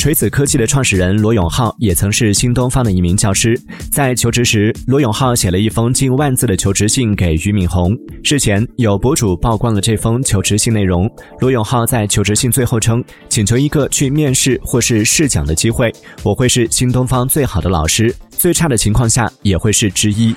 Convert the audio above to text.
锤子科技的创始人罗永浩也曾是新东方的一名教师。在求职时罗永浩写了一封近万字的求职信给俞敏洪。事前有博主曝光了这封求职信内容。罗永浩在求职信最后称请求一个去面试或是试讲的机会我会是新东方最好的老师最差的情况下也会是之一。